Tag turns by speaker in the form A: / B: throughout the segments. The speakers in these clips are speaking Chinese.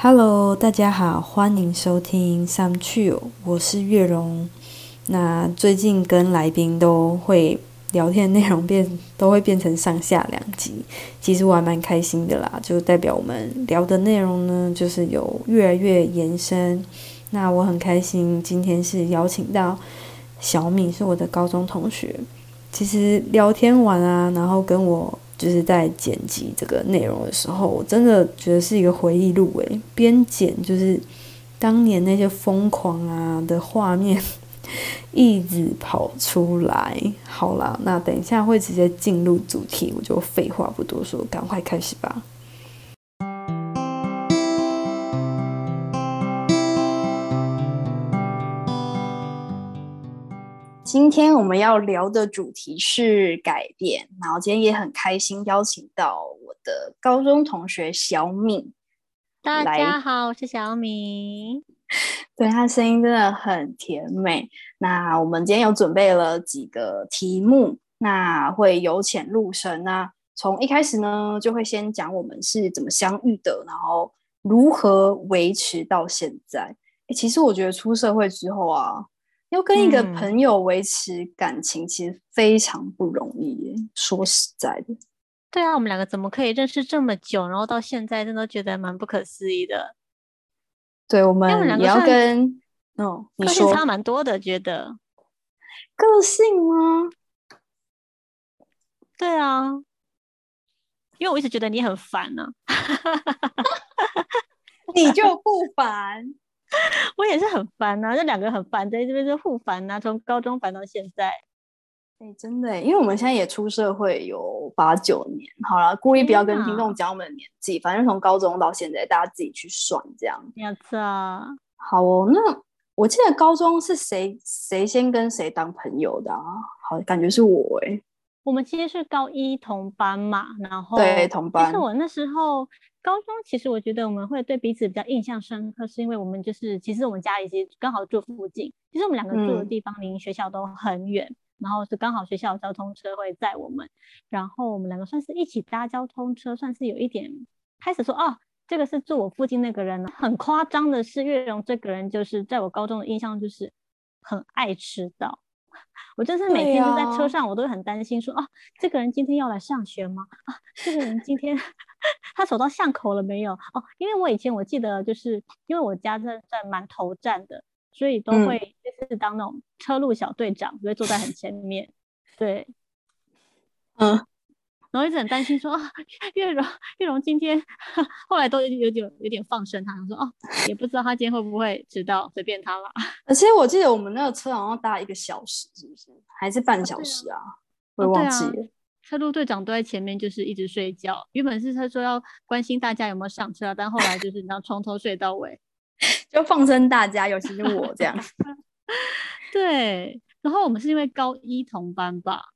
A: Hello，大家好，欢迎收听 Some c h i l 我是月荣。那最近跟来宾都会聊天内容变都会变成上下两集，其实我还蛮开心的啦，就代表我们聊的内容呢，就是有越来越延伸。那我很开心，今天是邀请到小米，是我的高中同学。其实聊天完啊，然后跟我。就是在剪辑这个内容的时候，我真的觉得是一个回忆录诶。边剪就是当年那些疯狂啊的画面一直跑出来。好啦，那等一下会直接进入主题，我就废话不多说，赶快开始吧。今天我们要聊的主题是改变，然后今天也很开心邀请到我的高中同学小敏。
B: 大家好，我是小敏。
A: 对她声音真的很甜美。那我们今天有准备了几个题目，那会由浅入深。那从一开始呢，就会先讲我们是怎么相遇的，然后如何维持到现在。其实我觉得出社会之后啊。要跟一个朋友维持感情，其实非常不容易。说实在的，
B: 对啊，我们两个怎么可以认识这么久，然后到现在，真的觉得蛮不可思议的。
A: 对，我们也要跟
B: 哦，个性差蛮多的，觉得
A: 个性吗？
B: 对啊，因为我一直觉得你很烦呢，
A: 你就不烦。
B: 我也是很烦呐，这两个很烦，在这边是互烦呐，从高中烦到现在。
A: 哎，真的，因为我们现在也出社会有八九年，好了，故意不要跟听众讲我们的年纪，反正从高中到现在，大家自己去算这样。
B: 没错。
A: 好哦，那我记得高中是谁谁先跟谁当朋友的啊？好，感觉是我哎。
B: 我们其实是高一同班嘛，然后
A: 对同班。
B: 但是我那时候高中，其实我觉得我们会对彼此比较印象深刻，是因为我们就是其实我们家里其实刚好住附近，其实我们两个住的地方离学校都很远，然后是刚好学校交通车会载我们，然后我们两个算是一起搭交通车，算是有一点开始说哦，这个是住我附近那个人。很夸张的是，月荣这个人就是在我高中的印象就是很爱迟到。我就是每天就在车上，我都很担心，说啊，这个人今天要来上学吗？啊，这个人今天 他走到巷口了没有？哦，因为我以前我记得，就是因为我家在在蛮头站的，所以都会就是当那种车路小队长，就会坐在很前面。对，嗯。然后一直很担心，说啊，月荣，月荣今天 后来都有点有点放生他，说哦，也不知道他今天会不会迟到，随便他了。
A: 而且我记得我们那个车好像搭一个小时，是不是？还是半小时啊？我忘记了。
B: 车路队长都在前面，就是一直睡觉。原本是他说要关心大家有没有上车，但后来就是你知道从头睡到尾，
A: 就放生大家，尤其是我这样。
B: 对，然后我们是因为高一同班吧。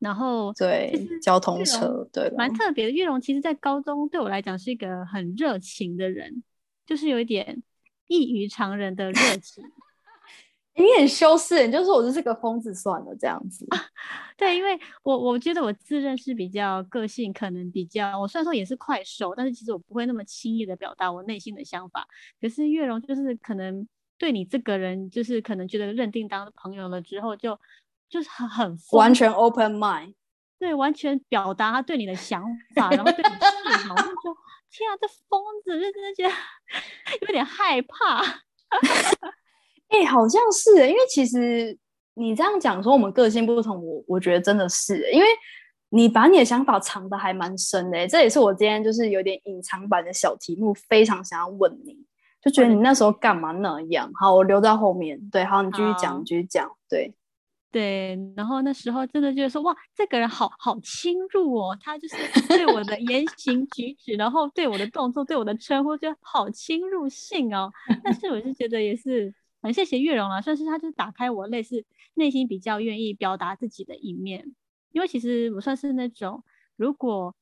B: 然后
A: 对交通车对
B: 蛮特别的。玉龙其实，在高中对我来讲是一个很热情的人，就是有一点异于常人的热 情。
A: 你很羞涩，你就说我就是个疯子算了这样子。
B: 对，因为我我觉得我自认是比较个性，可能比较我虽然说也是快手，但是其实我不会那么轻易的表达我内心的想法。可是月荣就是可能对你这个人，就是可能觉得认定当朋友了之后就。就是很很
A: 完全 open mind，
B: 对，完全表达他对你的想法，然后对你示 好，就说天啊，这疯子，就真的觉得有点害怕。
A: 哎，好像是，因为其实你这样讲说我们个性不同，我我觉得真的是，因为你把你的想法藏的还蛮深的。这也是我今天就是有点隐藏版的小题目，非常想要问你，就觉得你那时候干嘛那样？好，我留在后面。对，好，你继续讲，你继续讲，对。
B: 对，然后那时候真的就是说，哇，这个人好好侵入哦，他就是对我的言行举止，然后对我的动作，对我的称呼，就好侵入性哦。但是我是觉得也是很谢谢月荣啊，算是他就是打开我类似内心比较愿意表达自己的一面，因为其实我算是那种如果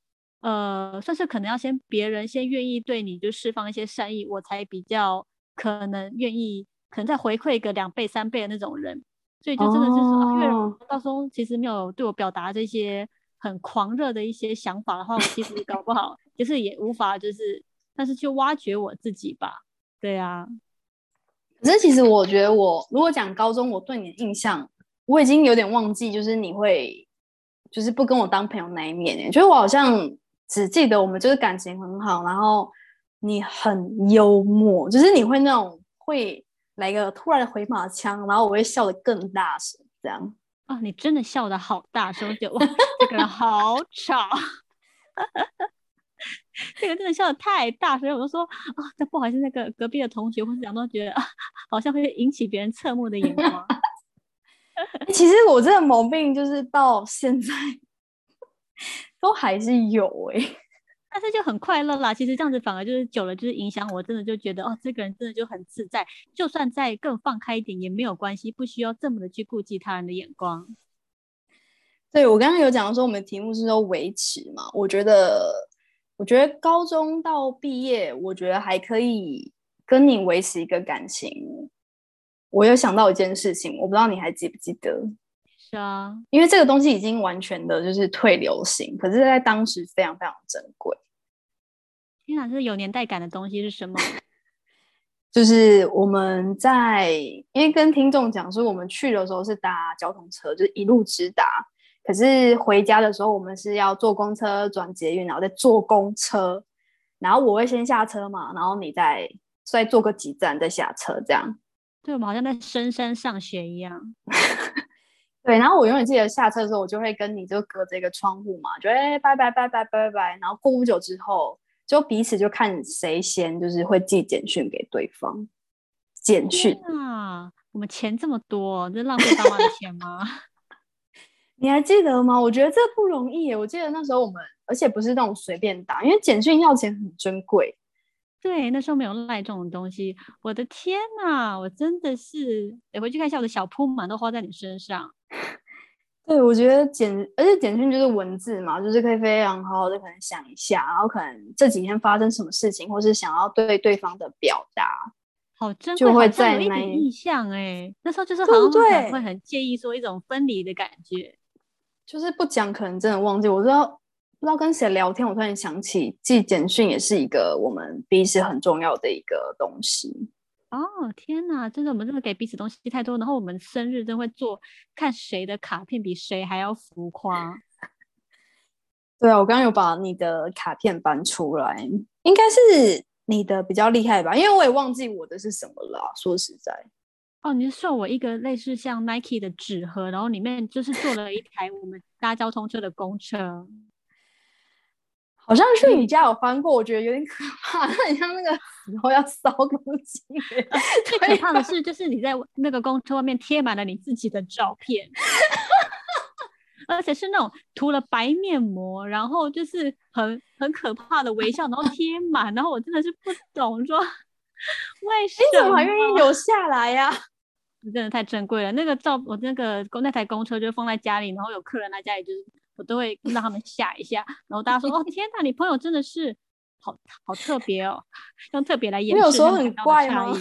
B: 呃算是可能要先别人先愿意对你就释放一些善意，我才比较可能愿意可能再回馈个两倍三倍的那种人。所以就真的就是说，月荣到时候其实没有对我表达这些很狂热的一些想法的话，我其实搞不好就是也无法就是但是去挖掘我自己吧。对啊，
A: 可是其实我觉得，我如果讲高中，我对你的印象，我已经有点忘记，就是你会就是不跟我当朋友那一面。哎，觉得我好像只记得我们就是感情很好，然后你很幽默，就是你会那种会来个突然的回马枪，然后我会笑得更大声，这样。
B: 啊，你真的笑得好大声，就哇，这个人好吵。这个真的笑得太大，所以我就说啊，那不好意思，那个隔壁的同学或者讲都觉得啊，好像会引起别人侧目的眼光。
A: 其实我这个毛病就是到现在 都还是有哎，
B: 但是就很快乐啦。其实这样子反而就是久了，就是影响我，真的就觉得哦，这个人真的就很自在，就算再更放开一点也没有关系，不需要这么的去顾及他人的眼光。
A: 对我刚刚有讲说，我们题目是说维持嘛，我觉得。我觉得高中到毕业，我觉得还可以跟你维持一个感情。我有想到一件事情，我不知道你还记不记得？
B: 是啊，
A: 因为这个东西已经完全的就是退流行，可是，在当时非常非常珍贵。
B: 天哪，这有年代感的东西是什么？
A: 就是我们在，因为跟听众讲说，我们去的时候是搭交通车，就是一路直达。可是回家的时候，我们是要坐公车转捷运，然后再坐公车，然后我会先下车嘛，然后你再再坐个几站再下车，这样。
B: 对，我们好像在深山上学一样。
A: 对，然后我永远记得下车的时候，我就会跟你就隔着一个窗户嘛，就哎拜拜拜拜拜拜，然后过不久之后，就彼此就看谁先，就是会寄简讯给对方。简讯
B: 啊，我们钱这么多，这浪费爸妈的钱吗？
A: 你还记得吗？我觉得这不容易耶。我记得那时候我们，而且不是那种随便打，因为简讯要钱很珍贵。
B: 对，那时候没有赖这种东西。我的天哪，我真的是得回去看一下我的小铺满都花在你身上。
A: 对，我觉得简，而且简讯就是文字嘛，就是可以非常好好的可能想一下，然后可能这几天发生什么事情，或是想要对对方的表达，
B: 好珍贵，好像有印象哎。那时候就是好像会很介意说一种分离的感觉。
A: 就是不讲，可能真的忘记。我知道不知道跟谁聊天，我突然想起寄简讯也是一个我们彼此很重要的一个东西。
B: 哦天哪，真的我们真的给彼此东西太多，然后我们生日真会做看谁的卡片比谁还要浮夸。
A: 对啊，我刚刚有把你的卡片搬出来，应该是你的比较厉害吧？因为我也忘记我的是什么了。说实在。
B: 哦，你是送我一个类似像 Nike 的纸盒，然后里面就是做了一台我们搭交通车的公车，
A: 好像去你家有翻过，我觉得有点可怕，很像那个时候要烧东西。
B: 最可怕的是，就是你在那个公车外面贴满了你自己的照片，而且是那种涂了白面膜，然后就是很很可怕的微笑，然后贴满，然后我真的是不懂说。为什么？
A: 你怎么还愿意留下来呀？
B: 真的太珍贵了。那个照我那个公那台公车就放在家里，然后有客人来家里，就是我都会让他们吓一下。然后大家说：“哦，天哪，你朋友真的是好好特别哦，用特别来掩饰。”
A: 有时候很怪吗？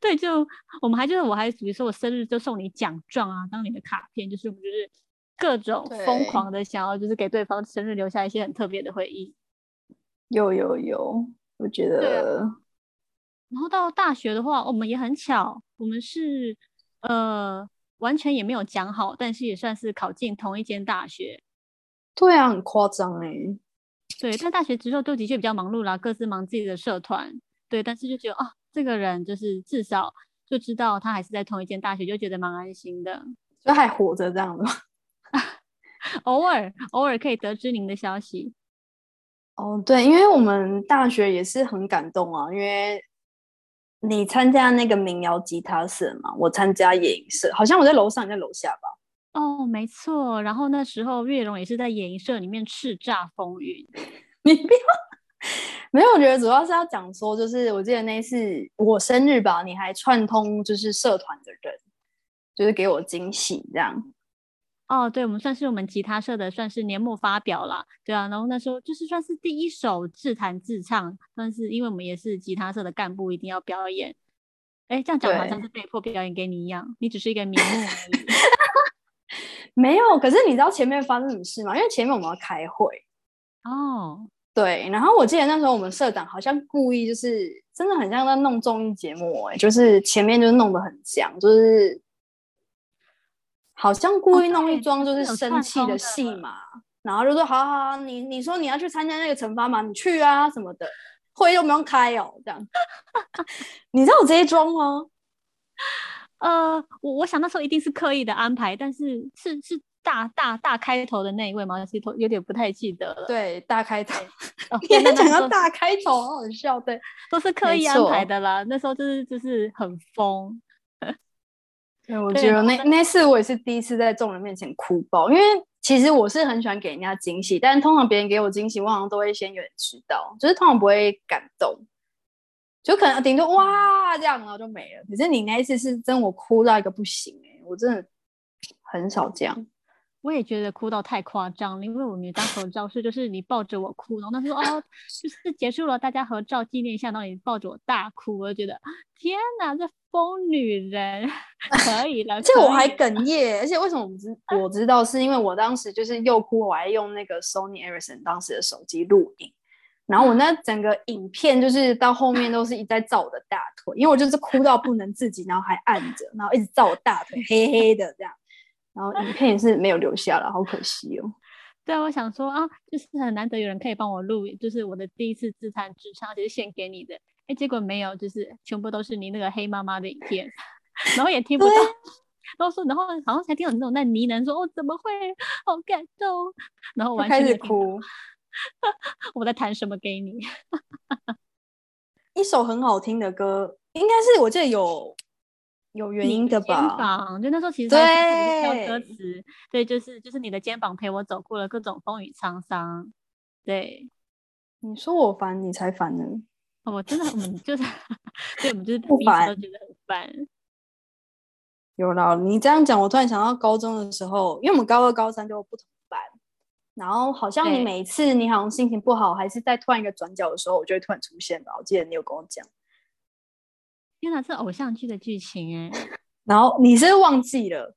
B: 对，就我们还就是我还比如说我生日就送你奖状啊，当你的卡片，就是我们就是各种疯狂的想要就是给对方生日留下一些很特别的回忆。
A: 有有有。我觉得，
B: 然后到大学的话，我们也很巧，我们是呃完全也没有讲好，但是也算是考进同一间大学。
A: 对啊，很夸张哎。
B: 对，但大学之后都的确比较忙碌啦，各自忙自己的社团。对，但是就觉得啊，这个人就是至少就知道他还是在同一间大学，就觉得蛮安心的，
A: 就还活着这样的。
B: 偶尔偶尔可以得知您的消息。
A: 哦，对，因为我们大学也是很感动啊，因为你参加那个民谣吉他社吗，我参加野营社，好像我在楼上，你在楼下吧？
B: 哦，没错。然后那时候月荣也是在野营社里面叱咤风云。
A: 你不要，没有，我觉得主要是要讲说，就是我记得那次我生日吧，你还串通就是社团的人，就是给我惊喜这样。
B: 哦，对，我们算是我们吉他社的，算是年末发表了，对啊，然后那时候就是算是第一首自弹自唱，但是因为我们也是吉他社的干部，一定要表演。哎，这样讲好像是被迫表演给你一样，你只是一个名目而已。
A: 没有，可是你知道前面发生什么事吗？因为前面我们要开会。
B: 哦，
A: 对，然后我记得那时候我们社长好像故意就是真的很像在弄综艺节目哎、就是前面就是弄得很像，就是好像故意弄一
B: 对
A: 桩就是生气的戏嘛，然后就说好好好，你你说你要去参加那个惩罚嘛，你去啊什么的，会又不用开哦，这样。你知道我这一桩吗？
B: 呃，我我想那时候一定是刻意的安排，但是是是大大大开头的那一位吗？其实头有点不太记得了。
A: 对，大开头，
B: 哦，
A: 你讲到大开头，好好笑。对，
B: 都是刻意安排的啦。那时候就是就是很疯，
A: 对，我觉得那那次我也是第一次在众人面前哭爆，因为其实我是很喜欢给人家惊喜，但是通常别人给我惊喜，我好像都会先有人知道，就是通常不会感动，就可能顶多哇这样，然后就没了。可是你那一次是真我哭到一个不行哎、我真的很少这样。
B: 我也觉得哭到太夸张了，因为我们有张合照是就是你抱着我哭，然后他说哦就是结束了，大家合照纪念一下，然后你抱着我大哭，我就觉得天哪，这疯女人可以了，
A: 而且我还哽咽，而且为什么我知 我知道，是因为我当时就是又哭，我还用那个 Sony Ericsson 当时的手机录影，然后我那 整个影片就是到后面都是一直在照我的大腿，因为我就是哭到不能自己，然后还按着，然后一直照我大腿，黑黑的这样，然后影片也是没有留下了，好可惜哦。
B: 对啊，我想说啊，就是很难得有人可以帮我录，就是我的第一次自弹自唱，而且是献给你的。哎，结果没有，就是全部都是你那个黑妈妈的影片，然后也听不到，都说，然后好像才听到你那种在呢喃说，哦，怎么会，好感动，然后
A: 就开始
B: 完全没有听到
A: 哭，
B: 我在弹什么给你？
A: 一首很好听的歌，应该是我记得有有原因的
B: 肩
A: 吧？
B: 膀，就那时候其实对歌
A: 对
B: 词，对，就是就是你的肩膀陪我走过了各种风雨沧桑，对，
A: 你说我烦，你才烦呢。
B: 哦我真的我们就是，对，我们就是
A: 不
B: 烦都觉得很烦。
A: 有啦，你这样讲，我突然想到高中的时候，因为我们高二、高三就有不同班，然后好像你
B: 对
A: 每次你好像心情不好，还是在突然一个转角的时候，我就会突然出现吧。我记得你有跟我讲，
B: 天哪，是偶像剧的剧情哎！
A: 然后你是忘记了，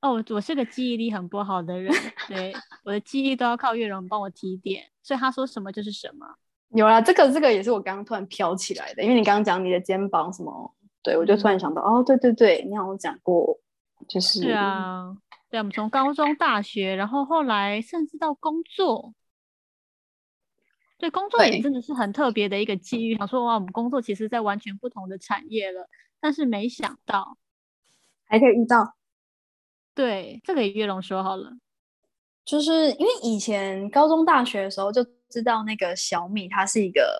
B: 哦，我我是个记忆力很不好的人，对，我的记忆都要靠月荣帮我提点，所以他说什么就是什么。
A: 有啊，这个这个也是我刚刚突然飘起来的，因为你刚刚讲你的肩膀什么，对我就突然想到，哦，对对对，你好像讲过，就是
B: 对啊，对，我们从高中、大学，然后后来甚至到工作，对，工作也真的是很特别的一个机遇。想说哇，我们工作其实在完全不同的产业了，但是没想到，
A: 还可以遇到。
B: 对，这个也月龙说好了，
A: 就是因为以前高中、大学的时候就知道那个小米，她是一个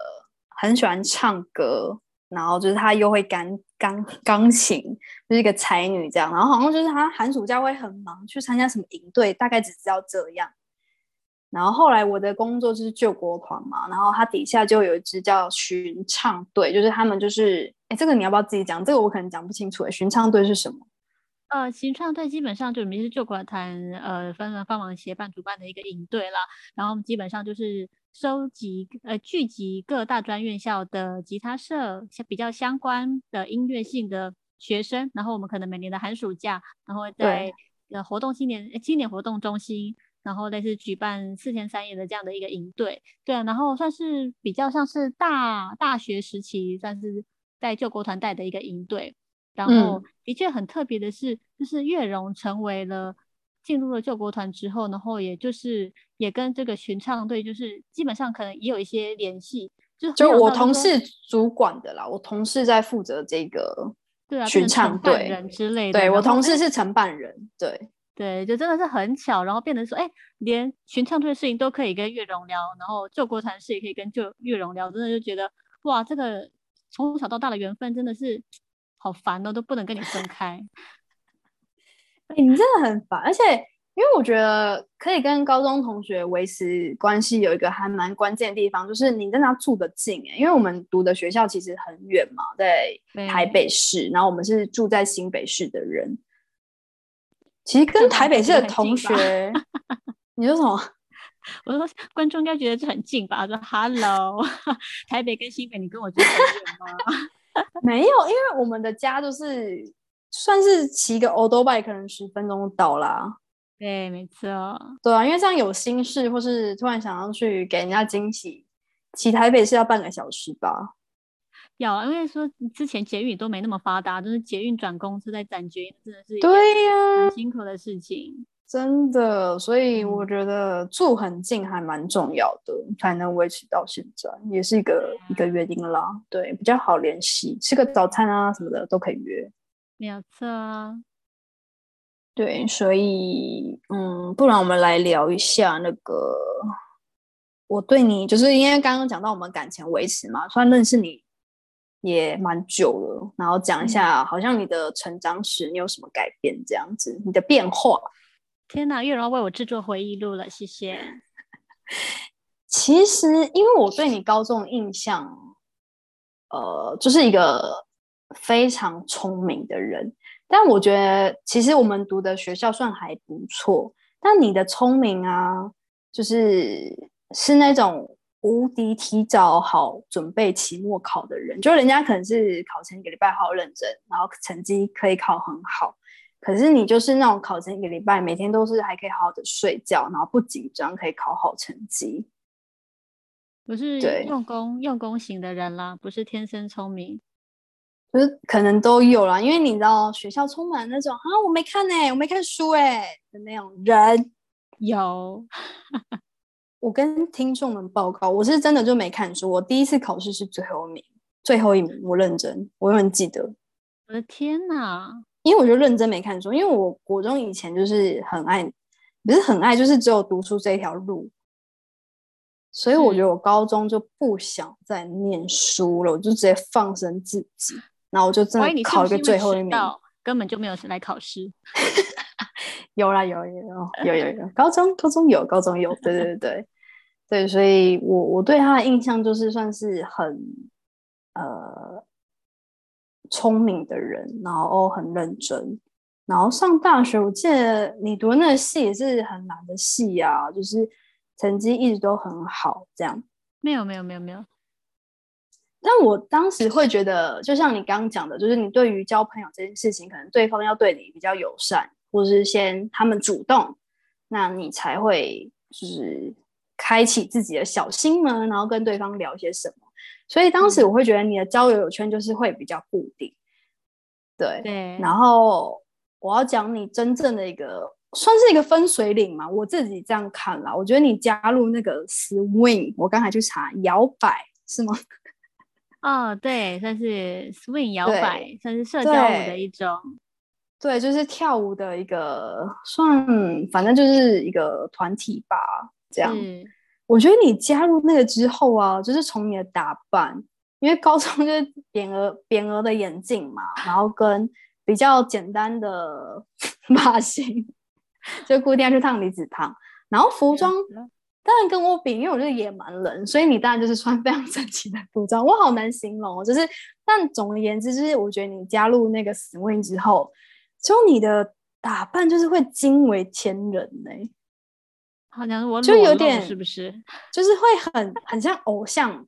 A: 很喜欢唱歌，然后就是她又会钢钢钢琴，就是一个才女这样。然后好像就是她寒暑假会很忙，去参加什么营队，大概只知道这样。然后后来我的工作就是救国团嘛，然后它底下就有一支叫巡唱队，就是他们就是，哎，这个你要不要自己讲？这个我可能讲不清楚。哎，巡唱队是什么？
B: 呃，巡唱队基本上就我们是救国团呃分了帮忙协办主办的一个营队啦，然后基本上就是收集呃聚集各大专院校的吉他社相比较相关的音乐性的学生，然后我们可能每年的寒暑假，然后在呃活动青年呃青年活动中心，然后类似举办四天三夜的这样的一个营队，对啊，然后算是比较像是大大学时期算是在救国团带的一个营队。然后
A: 嗯。
B: 的确很特别的是，就是月荣成为了进入了救国团之后，然后也就是也跟这个巡唱队就是基本上可能也有一些联系，就
A: 就我同事主管的啦，我同事在负责这个
B: 对啊
A: 巡唱队
B: 人之类。的，
A: 对我同事是承办人，对
B: 对，就真的是很巧，然后变成说，哎，连巡唱队的事情都可以跟月荣聊，然后救国团事也可以跟救月荣聊，真的就觉得哇，这个从小到大的缘分真的是好烦哦，都不能跟你分开。
A: 哎、你真的很烦，而且因为我觉得可以跟高中同学维持关系有一个还蛮关键的地方，就是你跟他住得近哎、因为我们读的学校其实很远嘛，在台北市，然后我们是住在新北市的人，其实跟台北市的同学，你说什么？
B: 我说观众应该觉得这很近吧？说 Hello，台北跟新北，你跟我住很远吗？
A: 没有，因为我们的家就是算是骑个 o d o bike 可能十分钟到啦。
B: 对，没错。
A: 对啊，因为这样有心事或是突然想要去给人家惊喜，骑台北是要半个小时吧？
B: 要，因为说之前捷运都没那么发达，就是捷运转公司再转捷运，真的是
A: 对呀，
B: 很辛苦的事情。
A: 真的，所以我
B: 嗯
A: 觉得住很近还蛮重要的，才能维持到现在，也是一个一个约定啦。对，比较好联系，吃个早餐啊什么的都可以约。
B: 没有错啊，
A: 对，所以嗯，不然我们来聊一下那个，我对你就是因为刚刚讲到我们感情维持嘛，虽然认识你也蛮久了，然后讲一下好像你的成长史，你有什么改变这样子，你的变化。
B: 天哪，月荣为我制作回忆录了，谢谢。
A: 其实，因为我对你高中的印象，呃，就是一个非常聪明的人。但我觉得，其实我们读的学校算还不错。但你的聪明啊，就是是那种无敌提早好准备期末考的人。就人家可能是考前一个礼拜好好认真，然后成绩可以考很好。可是你就是那种考前一个礼拜，每天都是还可以好好的睡觉，然后不紧张，可以考好成绩。
B: 我是
A: 对
B: 用功用功型的人啦，不是天生聪明。
A: 就是可能都有啦，因为你知道学校充满那种啊，我没看呢、我没看书哎、的那种人。
B: 有，
A: 我跟听众们报告，我是真的就没看书。我第一次考试是最后一名，最后一名，我认真，我永远记得，
B: 我的天哪！
A: 因为我就认真没看书，因为我国中以前就是很爱，不是很爱，就是只有读书这一条路，所以我觉得我高中就不想再念书了，我就直接放生自己，然后我就真的考一个最后一名。
B: 根本就没有来考试。
A: 有啦，有有有有有有，高中高中有，高中有，对对对 对。对，所以我我对他的印象就是算是很呃聪明的人，然后很认真，然后上大学，我记得你读的那个系也是很难的系啊，就是成绩一直都很好，这样。
B: 没有没有没有没有，
A: 但我当时会觉得，就像你刚刚讲的，就是你对于交朋友这件事情，可能对方要对你比较友善，或者是先他们主动，那你才会就是开启自己的小心门，然后跟对方聊些什么。所以当时我会觉得你的交友圈就是会比较固定，对。
B: 对，
A: 然后我要讲你真正的一个，算是一个分水岭嘛，我自己这样看啦。我觉得你加入那个 swing，我刚才去查摇摆是吗？
B: 哦，对，算是 swing 摇
A: 对
B: 摆，算是社交舞的一种。
A: 对，就是跳舞的一个，算反正就是一个团体吧，这样。
B: 是，
A: 我觉得你加入那个之后啊，就是从你的打扮，因为高中 就是扁额扁额的眼镜嘛，然后跟比较简单的 发型，就固定要去烫离子烫，然后服装当然跟我比，因为我是野蛮人，所以你当然就是穿非常整齐的服装，我好难形容哦。就是，但总而言之，就是我觉得你加入那个 swing 之后，就你的打扮就是会惊为天人呢、
B: 好像是我
A: 就有点
B: 是不是？
A: 就是会很很像偶像，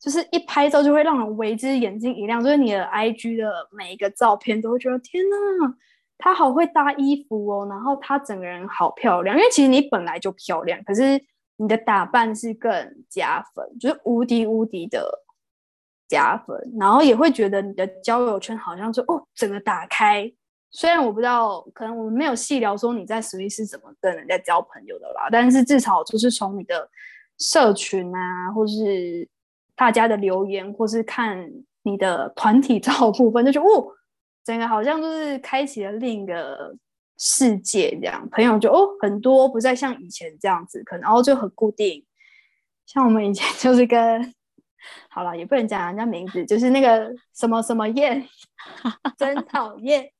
A: 就是一拍照就会让人为之眼睛一亮，就是你的 IG 的每一个照片都会觉得天呐，她好会搭衣服哦，然后她整个人好漂亮，因为其实你本来就漂亮，可是你的打扮是更加分，就是无敌无敌的加分，然后也会觉得你的交友圈好像就哦整个打开。虽然我不知道，可能我们没有细聊说你在实力是怎么跟人家交朋友的啦，但是至少就是从你的社群啊，或是大家的留言，或是看你的团体照部分，就觉得哦，整个好像就是开启了另一个世界这样。朋友就哦很多，不再像以前这样子，可能然后就很固定。像我们以前 就是跟，好了，也不能讲人家名字，就是那个什么什么燕，真讨厌。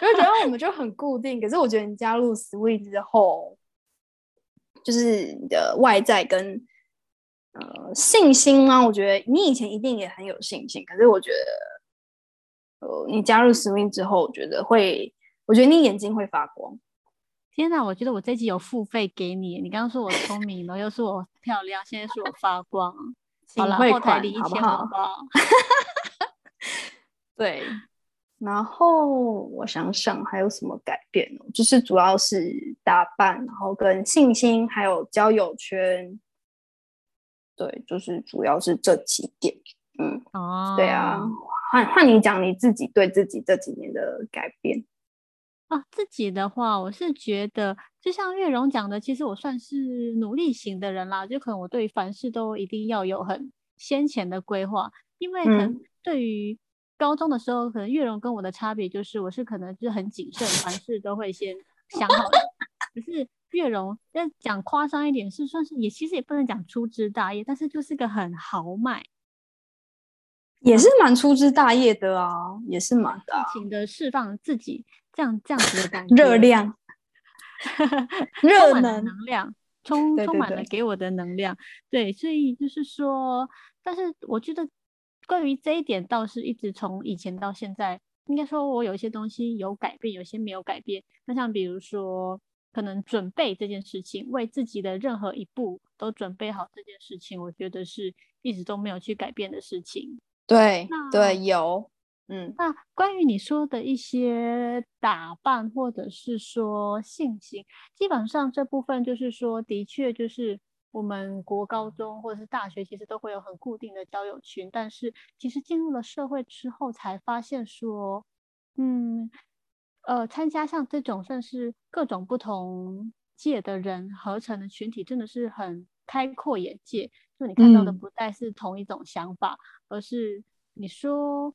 A: 就觉得我们就很固定，可是我觉得你加入 Sweet 之后，就是你的外在跟呃信心啊，我觉得你以前一定也很有信心，可是我觉得，呃，你加入 Swing 之后，我觉得会，我觉得你眼睛会发光。
B: 天哪，我觉得我这集有付费给你。你刚刚说我聪明，然后又说我漂亮，现在说我发光。好了，后台
A: 款好不
B: 领一千好
A: 好
B: 不好？
A: 对，然后我想想还有什么改变呢？就是主要是打扮，然后跟信心，还有交友圈。对，就是主要是这几点。嗯，
B: 哦，
A: 对啊，换换你讲你自己对自己这几年的改变。
B: 啊，自己的话，我是觉得，就像月荣讲的，其实我算是努力型的人啦。就可能我对凡事都一定要有很先前的规划，因为可能对于高中的时候，可能月荣跟我的差别就是，我是可能就是很谨慎，凡事都会先想好的。可是月荣要讲夸张一点，是算是也其实也不能讲粗枝大叶，但是就是个很豪迈。
A: 也是蛮粗枝大叶的啊，也是蛮的，
B: 尽情的释放自己这样这样子的感 觉，
A: 热量，
B: 热能能量，充充满了给我的能量。对，所以就是说，但是我觉得关于这一点，倒是一直从以前到现在，应该说我有一些东西有改变，有些没有改变。那像比如说，可能准备这件事情，为自己的任何一步都准备好这件事情，我觉得是一直都没有去改变的事情。
A: 对对有，嗯，
B: 那关于你说的一些打扮或者是说信心，基本上这部分就是说，的确就是我们国高中或者是大学，其实都会有很固定的交友群，但是其实进入了社会之后，才发现说，嗯，呃，参加像这种算是各种不同界的人合成的群体，真的是很开阔眼界。就你看到的不再是同一种想法，而是你说，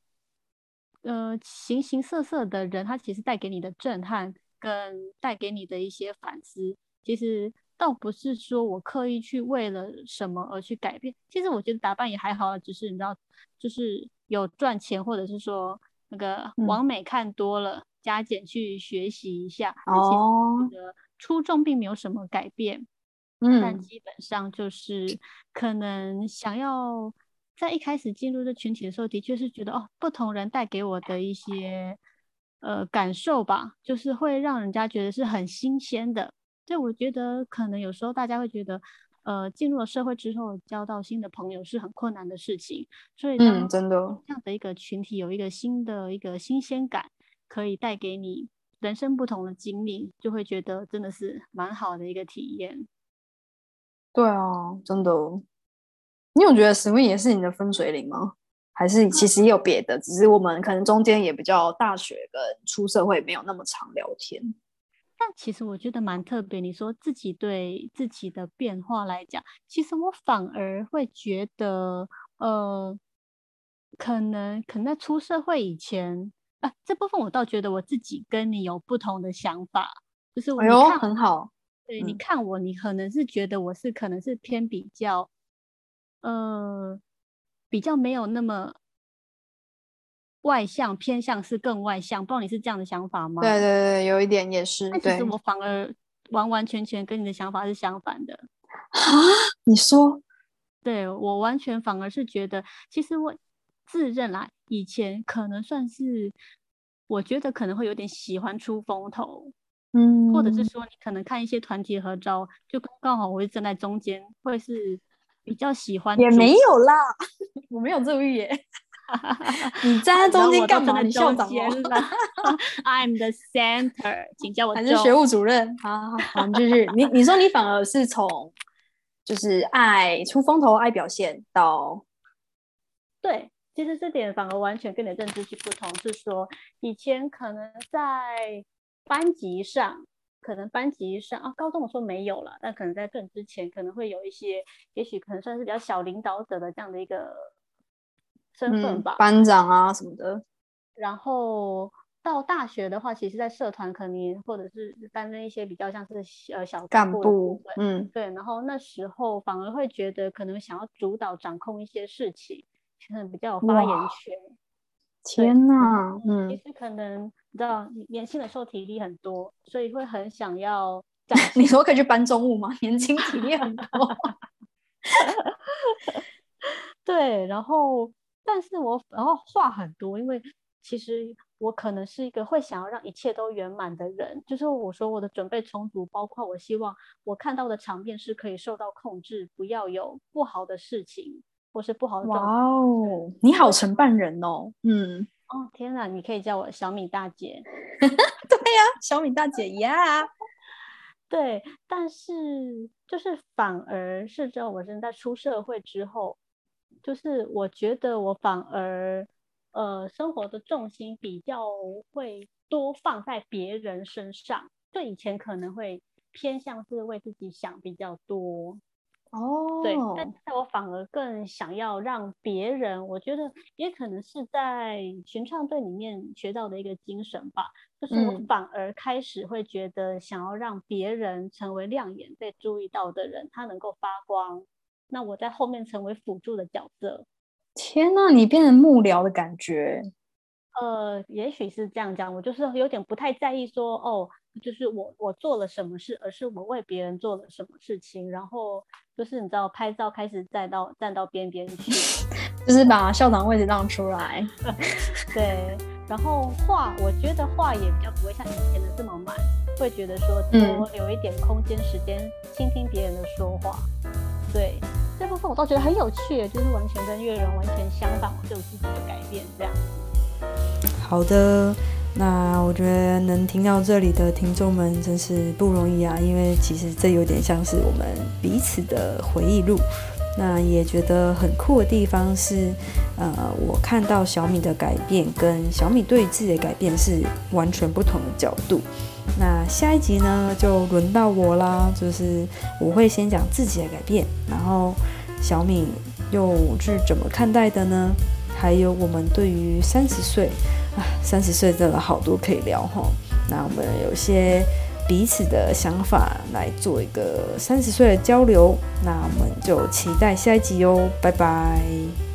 B: 呃，形形色色的人，他其实带给你的震撼跟带给你的一些反思，其实倒不是说我刻意去为了什么而去改变。其实我觉得打扮也还好，只是你知道，就是有赚钱，或者是说那个完美看多了，加减去学习一下。哦，初衷并没有什么改变。嗯但基本上就是可能想要在一开始进入这群体的时候，的确是觉得哦，不同人带给我的一些呃感受吧，就是会让人家觉得是很新鲜的。所以我觉得可能有时候大家会觉得，呃，进入了社会之后交到新的朋友是很困难的事情。所以
A: 嗯，真的
B: 这样的一个群体有一个新的一个新鲜感，可以带给你人生不同的经历，就会觉得真的是蛮好的一个体验。
A: 对啊，真的。你有觉得 Swing 也是你的分水岭吗？还是其实也有别的？只是我们可能中间也比较大学跟出社会没有那么常聊天。
B: 但其实我觉得蛮特别。你说自己对自己的变化来讲，其实我反而会觉得，呃，可能可能在出社会以前啊，这部分我倒觉得我自己跟你有不同的想法，就是我
A: 看很好。
B: 对，你看我，你可能是觉得我是可能是偏比较，呃，比较没有那么外向，偏向是更外向。不知道你是这样的想法吗？
A: 对对对，有一点也是。
B: 但其实我反而完完全全跟你的想法是相反的。
A: 啊？你说？
B: 对我完全反而是觉得，其实我自认啦，以前可能算是，我觉得可能会有点喜欢出风头。
A: 嗯，
B: 或者是说，你可能看一些团体合照，就刚好我会站在中间，会是比较喜欢。
A: 也没有啦，我没有这个预言。你站在中间干嘛？你校长
B: 了。I'm the center，请叫我。
A: 还是学务主任？好好好，就是你。你说你反而是从就是爱出风头、爱表现到，
B: 对，其实这点反而完全跟你的认知是不同。是说以前可能在。班级上可能班级上啊，高中的时候没有了，但可能在更之前可能会有一些，也许可能算是比较小领导者的这样的一个身份吧，
A: 班长啊什么的。
B: 然后到大学的话，其实，在社团可能或者是担任一些比较像是呃小
A: 干
B: 部，
A: 嗯，
B: 对。然后那时候反而会觉得可能想要主导掌控一些事情，可能比较有发言权。
A: 天呐，嗯，
B: 其实可能你知道，年轻的时候体力很多，所以会很想要。
A: 你说可以去搬重物吗？年轻体力很多。
B: 对，然后，但是我然后话很多，因为其实我可能是一个会想要让一切都圆满的人。就是我说我的准备充足，包括我希望我看到的场面是可以受到控制，不要有不好的事情。或是不好的状
A: 哇哦，你好，承办人哦，嗯，
B: 哦天哪，你可以叫我小米大姐。
A: 对呀，小米大姐呀。
B: 对，但是就是反而是在我现在出社会之后，就是我觉得我反而呃生活的重心比较会多放在别人身上，就以前可能会偏向是为自己想比较多。
A: 哦，
B: 对，但但我反而更想要让别人，我觉得也可能是在群创队里面学到的一个精神吧，就是我反而开始会觉得想要让别人成为亮眼、被注意到的人，他能够发光，那我在后面成为辅助的角色。
A: 天呐，你变成幕僚的感觉。
B: 呃，也许是这样讲，我就是有点不太在意说，哦，就是我我做了什么事，而是我为别人做了什么事情，然后就是你知道，拍照开始站到站到边边去，
A: 就是把校长位置让出来，
B: 对，然后话，我觉得话也比较不会像以前的这么满，会觉得说多留一点空间时间倾听别人的说话，对，这部分我倒觉得很有趣，就是完全跟月人完全相反，我就自己的改变这样。
C: 好的，那我觉得能听到这里的听众们真是不容易啊，因为其实这有点像是我们彼此的回忆录。那也觉得很酷的地方是，呃，我看到小米的改变跟小米对自己的改变是完全不同的角度。那下一集呢，就轮到我啦，就是我会先讲自己的改变，然后小敏又是怎么看待的呢？还有我们对于三十岁啊，三十岁真的好多可以聊哈。那我们有些彼此的想法来做一个三十岁的交流，那我们就期待下一集哦，拜拜。